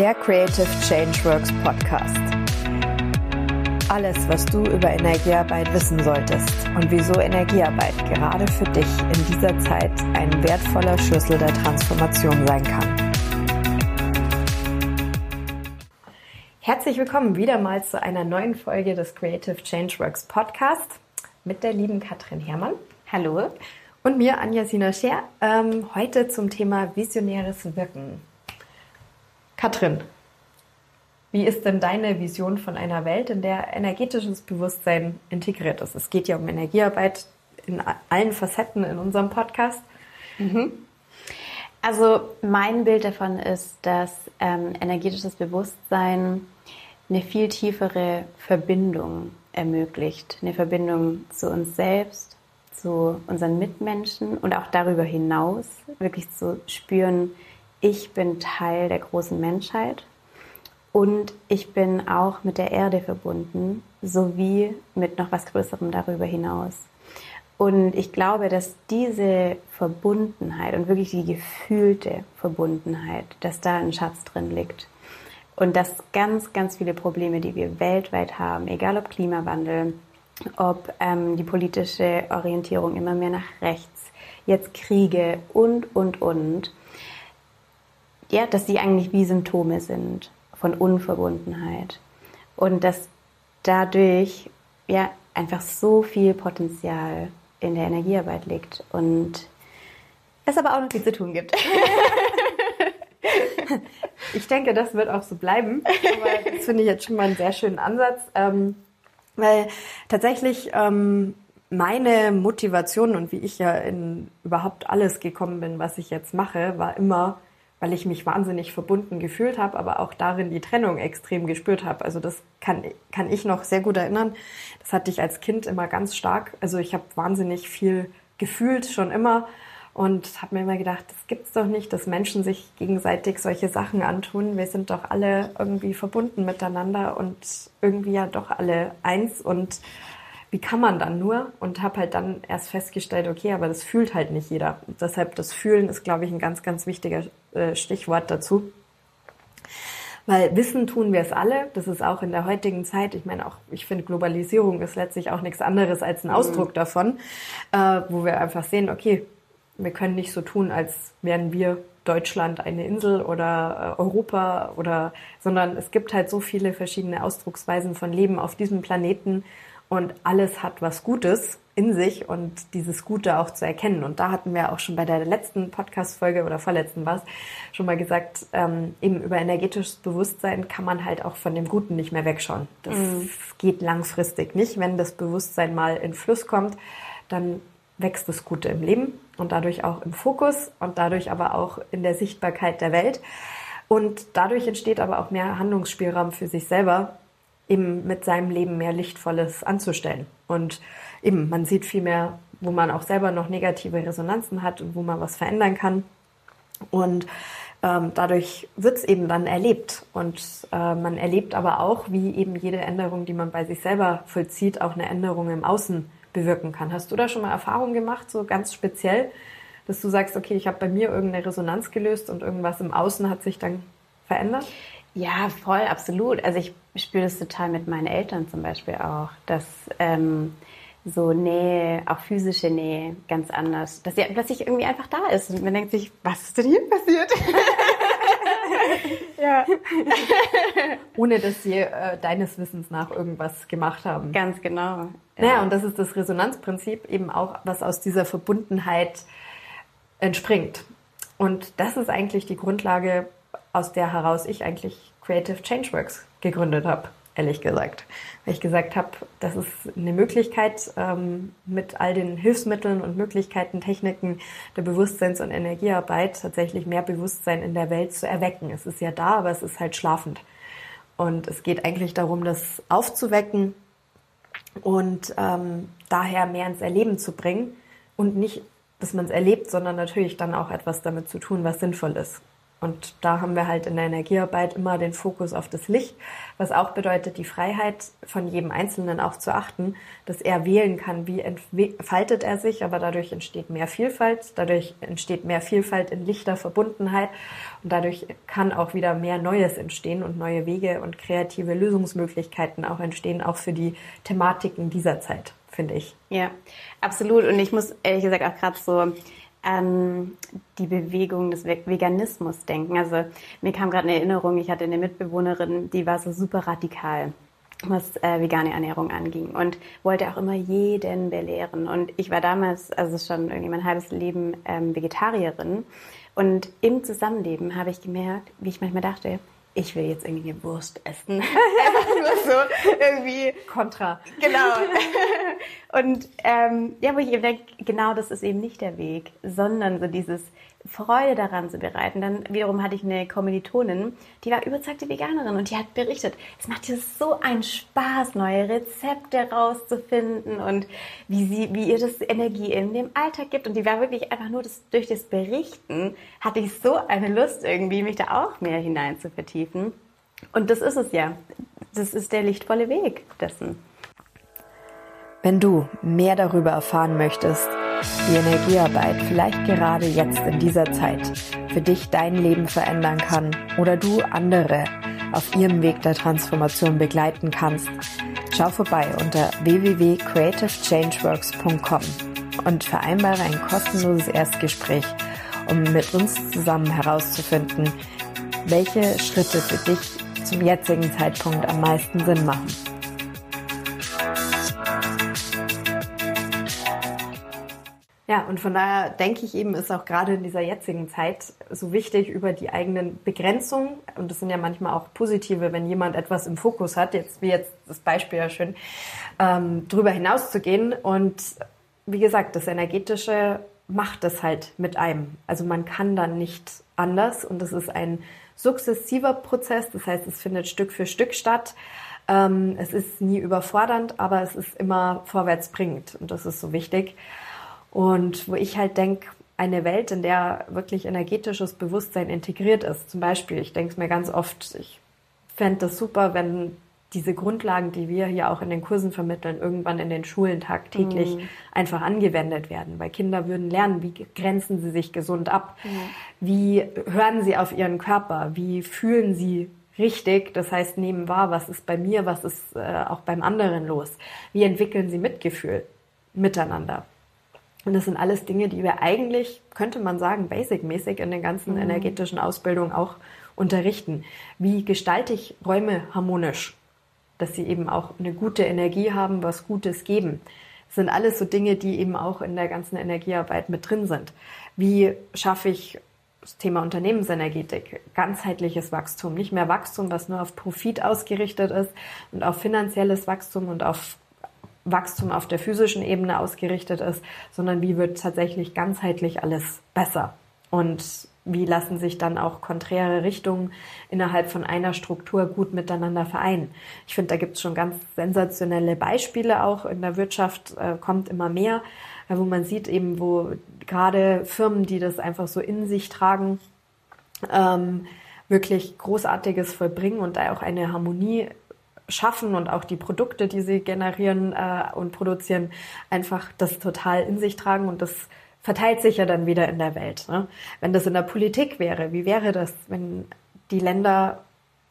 der Creative Changeworks Podcast. Alles, was du über Energiearbeit wissen solltest und wieso Energiearbeit gerade für dich in dieser Zeit ein wertvoller Schlüssel der Transformation sein kann. Herzlich willkommen wieder mal zu einer neuen Folge des Creative Changeworks Podcast mit der lieben Katrin Herrmann. Hallo. Und mir, Anja Sina Scher, ähm, heute zum Thema visionäres Wirken. Katrin, wie ist denn deine Vision von einer Welt, in der energetisches Bewusstsein integriert ist? Es geht ja um Energiearbeit in allen Facetten in unserem Podcast. Mhm. Also mein Bild davon ist, dass ähm, energetisches Bewusstsein eine viel tiefere Verbindung ermöglicht. Eine Verbindung zu uns selbst, zu unseren Mitmenschen und auch darüber hinaus wirklich zu spüren, ich bin Teil der großen Menschheit und ich bin auch mit der Erde verbunden, sowie mit noch was Größerem darüber hinaus. Und ich glaube, dass diese Verbundenheit und wirklich die gefühlte Verbundenheit, dass da ein Schatz drin liegt. Und dass ganz, ganz viele Probleme, die wir weltweit haben, egal ob Klimawandel, ob ähm, die politische Orientierung immer mehr nach rechts, jetzt Kriege und, und, und, ja, dass sie eigentlich wie Symptome sind von Unverbundenheit. Und dass dadurch ja einfach so viel Potenzial in der Energiearbeit liegt und es aber auch noch viel zu tun gibt. ich denke, das wird auch so bleiben. Aber das finde ich jetzt schon mal einen sehr schönen Ansatz. Ähm, weil tatsächlich ähm, meine Motivation und wie ich ja in überhaupt alles gekommen bin, was ich jetzt mache, war immer, weil ich mich wahnsinnig verbunden gefühlt habe, aber auch darin die Trennung extrem gespürt habe. Also das kann, kann ich noch sehr gut erinnern. Das hatte ich als Kind immer ganz stark. Also ich habe wahnsinnig viel gefühlt schon immer und habe mir immer gedacht, das gibt's doch nicht, dass Menschen sich gegenseitig solche Sachen antun. Wir sind doch alle irgendwie verbunden miteinander und irgendwie ja doch alle eins und wie kann man dann nur? Und habe halt dann erst festgestellt, okay, aber das fühlt halt nicht jeder. Und deshalb das Fühlen ist, glaube ich, ein ganz, ganz wichtiger äh, Stichwort dazu. Weil wissen tun wir es alle. Das ist auch in der heutigen Zeit. Ich meine auch, ich finde Globalisierung ist letztlich auch nichts anderes als ein Ausdruck mhm. davon, äh, wo wir einfach sehen, okay, wir können nicht so tun, als wären wir Deutschland eine Insel oder äh, Europa oder, sondern es gibt halt so viele verschiedene Ausdrucksweisen von Leben auf diesem Planeten und alles hat was Gutes in sich und dieses Gute auch zu erkennen. Und da hatten wir auch schon bei der letzten Podcast-Folge oder vorletzten war es schon mal gesagt, ähm, eben über energetisches Bewusstsein kann man halt auch von dem Guten nicht mehr wegschauen. Das mhm. geht langfristig nicht. Wenn das Bewusstsein mal in Fluss kommt, dann wächst das Gute im Leben und dadurch auch im Fokus und dadurch aber auch in der Sichtbarkeit der Welt. Und dadurch entsteht aber auch mehr Handlungsspielraum für sich selber, eben mit seinem Leben mehr Lichtvolles anzustellen. Und eben, man sieht viel mehr, wo man auch selber noch negative Resonanzen hat und wo man was verändern kann. Und ähm, dadurch wird es eben dann erlebt. Und äh, man erlebt aber auch, wie eben jede Änderung, die man bei sich selber vollzieht, auch eine Änderung im Außen bewirken kann. Hast du da schon mal Erfahrungen gemacht, so ganz speziell, dass du sagst, okay, ich habe bei mir irgendeine Resonanz gelöst und irgendwas im Außen hat sich dann verändert? Ja, voll, absolut. Also ich spüre das total mit meinen Eltern zum Beispiel auch, dass ähm, so Nähe, auch physische Nähe, ganz anders, dass sie plötzlich irgendwie einfach da ist und man denkt sich, was ist denn hier passiert? ja. Ohne dass sie äh, deines Wissens nach irgendwas gemacht haben. Ganz genau. Ja. Naja, und das ist das Resonanzprinzip eben auch, was aus dieser Verbundenheit entspringt. Und das ist eigentlich die Grundlage, aus der heraus ich eigentlich Creative Changeworks gegründet habe ehrlich gesagt. Weil ich gesagt habe, das ist eine Möglichkeit, ähm, mit all den Hilfsmitteln und Möglichkeiten, Techniken der Bewusstseins- und Energiearbeit tatsächlich mehr Bewusstsein in der Welt zu erwecken. Es ist ja da, aber es ist halt schlafend. Und es geht eigentlich darum, das aufzuwecken und ähm, daher mehr ins Erleben zu bringen und nicht, dass man es erlebt, sondern natürlich dann auch etwas damit zu tun, was sinnvoll ist. Und da haben wir halt in der Energiearbeit immer den Fokus auf das Licht, was auch bedeutet, die Freiheit von jedem Einzelnen auch zu achten, dass er wählen kann, wie entfaltet er sich, aber dadurch entsteht mehr Vielfalt, dadurch entsteht mehr Vielfalt in lichter Verbundenheit und dadurch kann auch wieder mehr Neues entstehen und neue Wege und kreative Lösungsmöglichkeiten auch entstehen, auch für die Thematiken dieser Zeit, finde ich. Ja, absolut. Und ich muss ehrlich gesagt auch gerade so an die Bewegung des Veganismus denken. Also mir kam gerade eine Erinnerung, ich hatte eine Mitbewohnerin, die war so super radikal was äh, vegane Ernährung anging und wollte auch immer jeden belehren. Und ich war damals, also schon irgendwie mein halbes Leben ähm, Vegetarierin. Und im Zusammenleben habe ich gemerkt, wie ich manchmal dachte, ich will jetzt irgendwie eine Wurst essen. So irgendwie. Kontra. Genau. Und ähm, ja, wo ich eben denke, genau das ist eben nicht der Weg, sondern so dieses Freude daran zu bereiten. Dann wiederum hatte ich eine Kommilitonin, die war überzeugte Veganerin und die hat berichtet, es macht ihr so einen Spaß, neue Rezepte rauszufinden und wie sie, wie ihr das Energie in dem Alltag gibt. Und die war wirklich einfach nur das, durch das Berichten hatte ich so eine Lust irgendwie, mich da auch mehr hinein zu vertiefen. Und das ist es ja. Das ist der lichtvolle Weg dessen. Wenn du mehr darüber erfahren möchtest, wie Energiearbeit vielleicht gerade jetzt in dieser Zeit für dich dein Leben verändern kann oder du andere auf ihrem Weg der Transformation begleiten kannst, schau vorbei unter www.creativechangeworks.com und vereinbare ein kostenloses Erstgespräch, um mit uns zusammen herauszufinden, welche Schritte für dich zum jetzigen Zeitpunkt am meisten Sinn machen. Ja, und von daher denke ich eben, ist auch gerade in dieser jetzigen Zeit so wichtig, über die eigenen Begrenzungen, und das sind ja manchmal auch positive, wenn jemand etwas im Fokus hat, jetzt wie jetzt das Beispiel ja schön, ähm, drüber hinauszugehen. Und wie gesagt, das Energetische macht es halt mit einem. Also man kann dann nicht anders und das ist ein sukzessiver Prozess, das heißt, es findet Stück für Stück statt. Ähm, es ist nie überfordernd, aber es ist immer vorwärtsbringend und das ist so wichtig. Und wo ich halt denke, eine Welt, in der wirklich energetisches Bewusstsein integriert ist. Zum Beispiel, ich denke es mir ganz oft, ich fände das super, wenn diese Grundlagen, die wir hier auch in den Kursen vermitteln, irgendwann in den Schulen tagtäglich mhm. einfach angewendet werden. Weil Kinder würden lernen, wie grenzen sie sich gesund ab, mhm. wie hören sie auf ihren Körper, wie fühlen sie richtig, das heißt nehmen wahr, was ist bei mir, was ist äh, auch beim anderen los, wie entwickeln sie Mitgefühl miteinander. Und das sind alles Dinge, die wir eigentlich, könnte man sagen, basic-mäßig in den ganzen mhm. energetischen Ausbildungen auch unterrichten. Wie gestalte ich Räume harmonisch? Dass sie eben auch eine gute Energie haben, was Gutes geben. Das sind alles so Dinge, die eben auch in der ganzen Energiearbeit mit drin sind. Wie schaffe ich das Thema Unternehmensenergetik, ganzheitliches Wachstum, nicht mehr Wachstum, was nur auf Profit ausgerichtet ist und auf finanzielles Wachstum und auf Wachstum auf der physischen Ebene ausgerichtet ist, sondern wie wird tatsächlich ganzheitlich alles besser und wie lassen sich dann auch konträre Richtungen innerhalb von einer Struktur gut miteinander vereinen. Ich finde, da gibt es schon ganz sensationelle Beispiele auch in der Wirtschaft, äh, kommt immer mehr, äh, wo man sieht eben, wo gerade Firmen, die das einfach so in sich tragen, ähm, wirklich Großartiges vollbringen und da auch eine Harmonie schaffen und auch die Produkte, die sie generieren äh, und produzieren, einfach das total in sich tragen und das verteilt sich ja dann wieder in der Welt. Ne? Wenn das in der Politik wäre, wie wäre das, wenn die Länder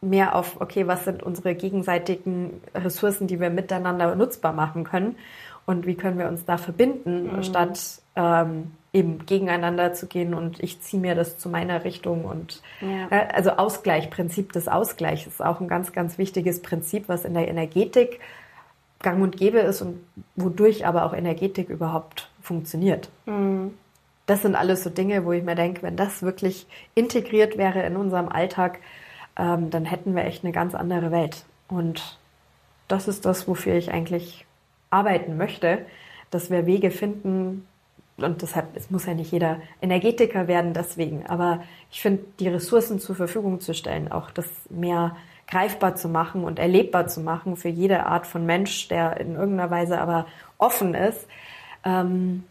mehr auf, okay, was sind unsere gegenseitigen Ressourcen, die wir miteinander nutzbar machen können und wie können wir uns da verbinden, mhm. statt ähm, eben gegeneinander zu gehen und ich ziehe mir das zu meiner Richtung und ja. äh, also Ausgleich, Prinzip des Ausgleichs ist auch ein ganz, ganz wichtiges Prinzip, was in der Energetik gang und gäbe ist und wodurch aber auch Energetik überhaupt funktioniert. Mhm. Das sind alles so Dinge, wo ich mir denke, wenn das wirklich integriert wäre in unserem Alltag, ähm, dann hätten wir echt eine ganz andere Welt. Und das ist das, wofür ich eigentlich arbeiten möchte, dass wir Wege finden, und deshalb, es muss ja nicht jeder Energetiker werden deswegen, aber ich finde, die Ressourcen zur Verfügung zu stellen, auch das mehr greifbar zu machen und erlebbar zu machen für jede Art von Mensch, der in irgendeiner Weise aber offen ist, ähm,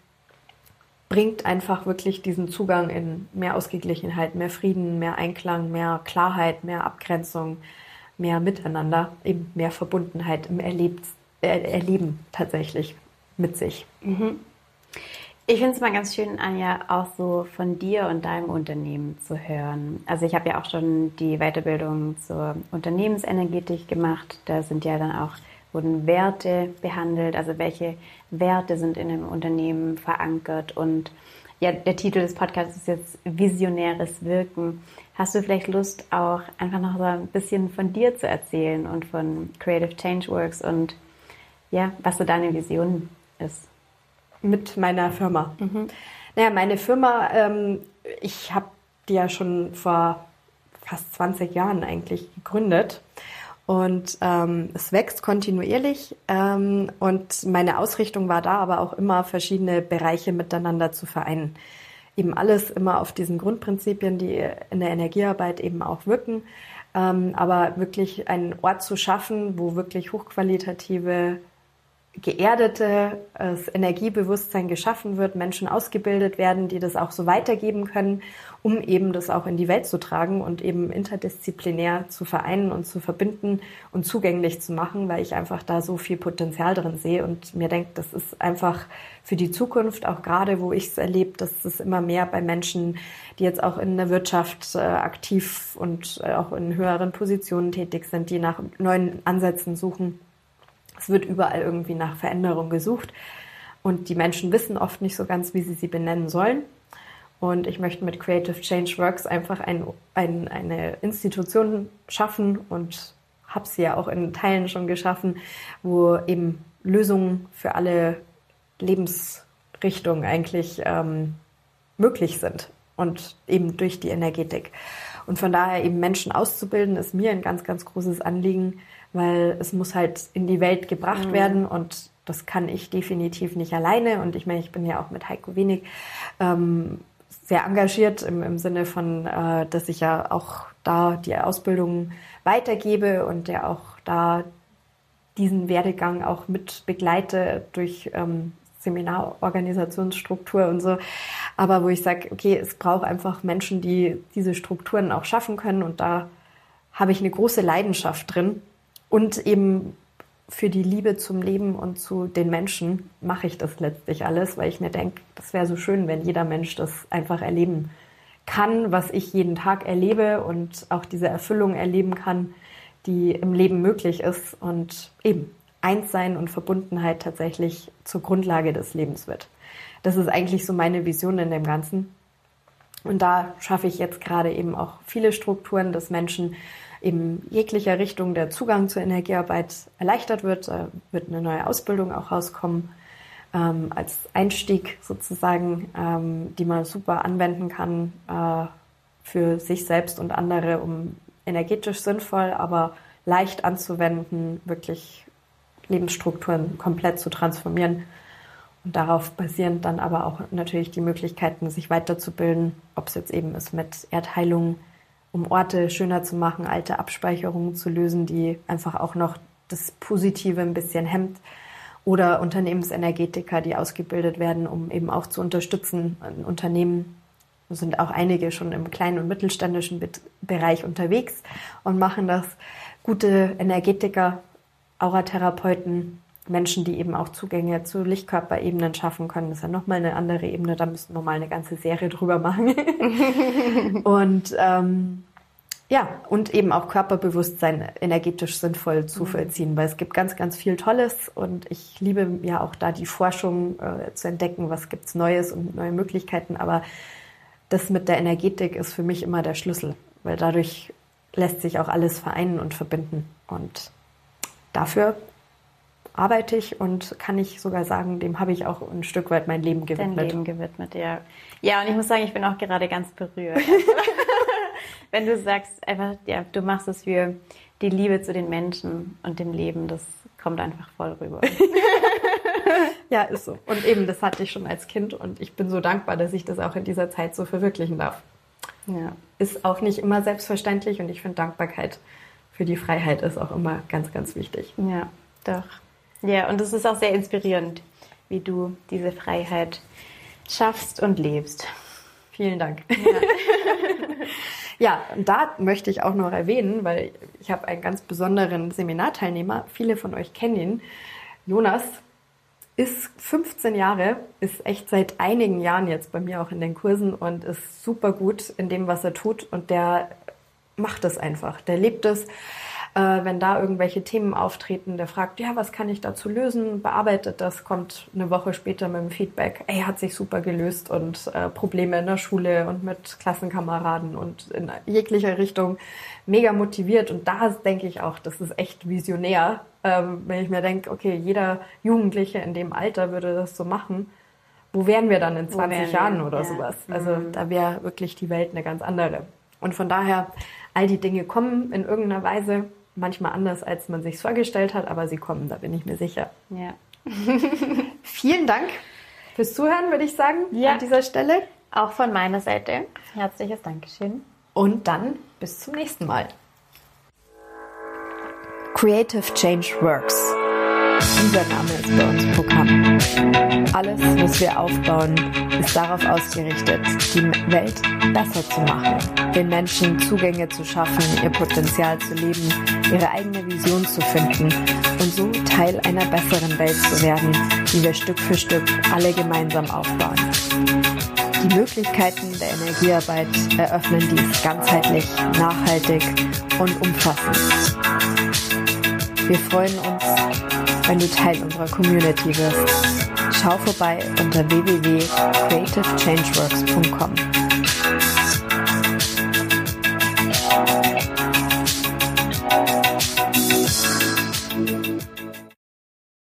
bringt einfach wirklich diesen Zugang in mehr Ausgeglichenheit, mehr Frieden, mehr Einklang, mehr Klarheit, mehr Abgrenzung, mehr Miteinander, eben mehr Verbundenheit im Erlebt, er Erleben tatsächlich mit sich. Mhm. Ich finde es mal ganz schön, Anja, auch so von dir und deinem Unternehmen zu hören. Also ich habe ja auch schon die Weiterbildung zur Unternehmensenergetik gemacht. Da sind ja dann auch wurden Werte behandelt, also welche Werte sind in einem Unternehmen verankert und ja, der Titel des Podcasts ist jetzt Visionäres Wirken. Hast du vielleicht Lust, auch einfach noch so ein bisschen von dir zu erzählen und von Creative Change Works und ja, was so deine Vision ist? Mit meiner Firma. Mhm. Naja, meine Firma, ähm, ich habe die ja schon vor fast 20 Jahren eigentlich gegründet. Und ähm, es wächst kontinuierlich. Ähm, und meine Ausrichtung war da aber auch immer, verschiedene Bereiche miteinander zu vereinen. Eben alles immer auf diesen Grundprinzipien, die in der Energiearbeit eben auch wirken. Ähm, aber wirklich einen Ort zu schaffen, wo wirklich hochqualitative geerdetes Energiebewusstsein geschaffen wird, Menschen ausgebildet werden, die das auch so weitergeben können, um eben das auch in die Welt zu tragen und eben interdisziplinär zu vereinen und zu verbinden und zugänglich zu machen, weil ich einfach da so viel Potenzial drin sehe und mir denke, das ist einfach für die Zukunft, auch gerade wo ich es erlebe, dass es immer mehr bei Menschen, die jetzt auch in der Wirtschaft äh, aktiv und äh, auch in höheren Positionen tätig sind, die nach neuen Ansätzen suchen, es wird überall irgendwie nach Veränderung gesucht und die Menschen wissen oft nicht so ganz, wie sie sie benennen sollen. Und ich möchte mit Creative Change Works einfach ein, ein, eine Institution schaffen und habe sie ja auch in Teilen schon geschaffen, wo eben Lösungen für alle Lebensrichtungen eigentlich ähm, möglich sind und eben durch die Energetik. Und von daher eben Menschen auszubilden, ist mir ein ganz, ganz großes Anliegen, weil es muss halt in die Welt gebracht mhm. werden und das kann ich definitiv nicht alleine. Und ich meine, ich bin ja auch mit Heiko Wenig ähm, sehr engagiert im, im Sinne von, äh, dass ich ja auch da die Ausbildung weitergebe und der auch da diesen Werdegang auch mit begleite durch ähm, Seminarorganisationsstruktur und so. Aber wo ich sage, okay, es braucht einfach Menschen, die diese Strukturen auch schaffen können und da habe ich eine große Leidenschaft drin und eben für die Liebe zum Leben und zu den Menschen mache ich das letztlich alles, weil ich mir denke, das wäre so schön, wenn jeder Mensch das einfach erleben kann, was ich jeden Tag erlebe und auch diese Erfüllung erleben kann, die im Leben möglich ist und eben Einssein und Verbundenheit tatsächlich zur Grundlage des Lebens wird. Das ist eigentlich so meine Vision in dem Ganzen. Und da schaffe ich jetzt gerade eben auch viele Strukturen, dass Menschen in jeglicher Richtung der Zugang zur Energiearbeit erleichtert wird. Da wird eine neue Ausbildung auch rauskommen ähm, als Einstieg sozusagen, ähm, die man super anwenden kann äh, für sich selbst und andere, um energetisch sinnvoll, aber leicht anzuwenden, wirklich Lebensstrukturen komplett zu transformieren. Und darauf basierend dann aber auch natürlich die Möglichkeiten, sich weiterzubilden, ob es jetzt eben ist mit Erdheilung, um Orte schöner zu machen, alte Abspeicherungen zu lösen, die einfach auch noch das Positive ein bisschen hemmt. Oder Unternehmensenergetiker, die ausgebildet werden, um eben auch zu unterstützen. Unternehmen sind auch einige schon im kleinen und mittelständischen Bereich unterwegs und machen das. Gute Energetiker, Auratherapeuten, Menschen, die eben auch Zugänge zu Lichtkörperebenen schaffen können. Das ist ja nochmal eine andere Ebene, da müssen wir mal eine ganze Serie drüber machen. und ähm, ja, und eben auch Körperbewusstsein energetisch sinnvoll zu mhm. vollziehen, weil es gibt ganz, ganz viel Tolles und ich liebe ja auch da die Forschung äh, zu entdecken, was gibt's Neues und neue Möglichkeiten, aber das mit der Energetik ist für mich immer der Schlüssel, weil dadurch lässt sich auch alles vereinen und verbinden und dafür arbeite ich und kann ich sogar sagen, dem habe ich auch ein Stück weit mein Leben gewidmet. Dein Leben gewidmet, ja. Ja, und ich muss sagen, ich bin auch gerade ganz berührt. Wenn du sagst, einfach, ja, du machst es für die Liebe zu den Menschen und dem Leben, das kommt einfach voll rüber. ja, ist so. Und eben, das hatte ich schon als Kind und ich bin so dankbar, dass ich das auch in dieser Zeit so verwirklichen darf. Ja. Ist auch nicht immer selbstverständlich und ich finde Dankbarkeit für die Freiheit ist auch immer ganz, ganz wichtig. Ja, doch. Ja, und es ist auch sehr inspirierend, wie du diese Freiheit schaffst und lebst. Vielen Dank. Ja. ja, und da möchte ich auch noch erwähnen, weil ich habe einen ganz besonderen Seminarteilnehmer. Viele von euch kennen ihn. Jonas ist 15 Jahre, ist echt seit einigen Jahren jetzt bei mir auch in den Kursen und ist super gut in dem, was er tut. Und der macht es einfach. Der lebt es äh, wenn da irgendwelche Themen auftreten, der fragt, ja, was kann ich dazu lösen, bearbeitet das, kommt eine Woche später mit dem Feedback, ey, hat sich super gelöst und äh, Probleme in der Schule und mit Klassenkameraden und in jeglicher Richtung mega motiviert. Und da denke ich auch, das ist echt visionär, ähm, wenn ich mir denke, okay, jeder Jugendliche in dem Alter würde das so machen wo wären wir dann in 20 Jahren oder ja. sowas? Also mhm. da wäre wirklich die Welt eine ganz andere. Und von daher, all die Dinge kommen in irgendeiner Weise manchmal anders, als man sich vorgestellt hat, aber sie kommen, da bin ich mir sicher. Ja. Vielen Dank fürs Zuhören, würde ich sagen, ja. an dieser Stelle. Auch von meiner Seite. Herzliches Dankeschön. Und dann bis zum nächsten Mal. Creative Change Works. Dieser Name ist bei uns Programm. Alles, was wir aufbauen, ist darauf ausgerichtet, die Welt besser zu machen, den Menschen Zugänge zu schaffen, ihr Potenzial zu leben, ihre eigene Vision zu finden und so Teil einer besseren Welt zu werden, die wir Stück für Stück alle gemeinsam aufbauen. Die Möglichkeiten der Energiearbeit eröffnen dies ganzheitlich, nachhaltig und umfassend. Wir freuen uns, wenn du Teil unserer Community wirst. Schau vorbei unter www.creativechangeworks.com.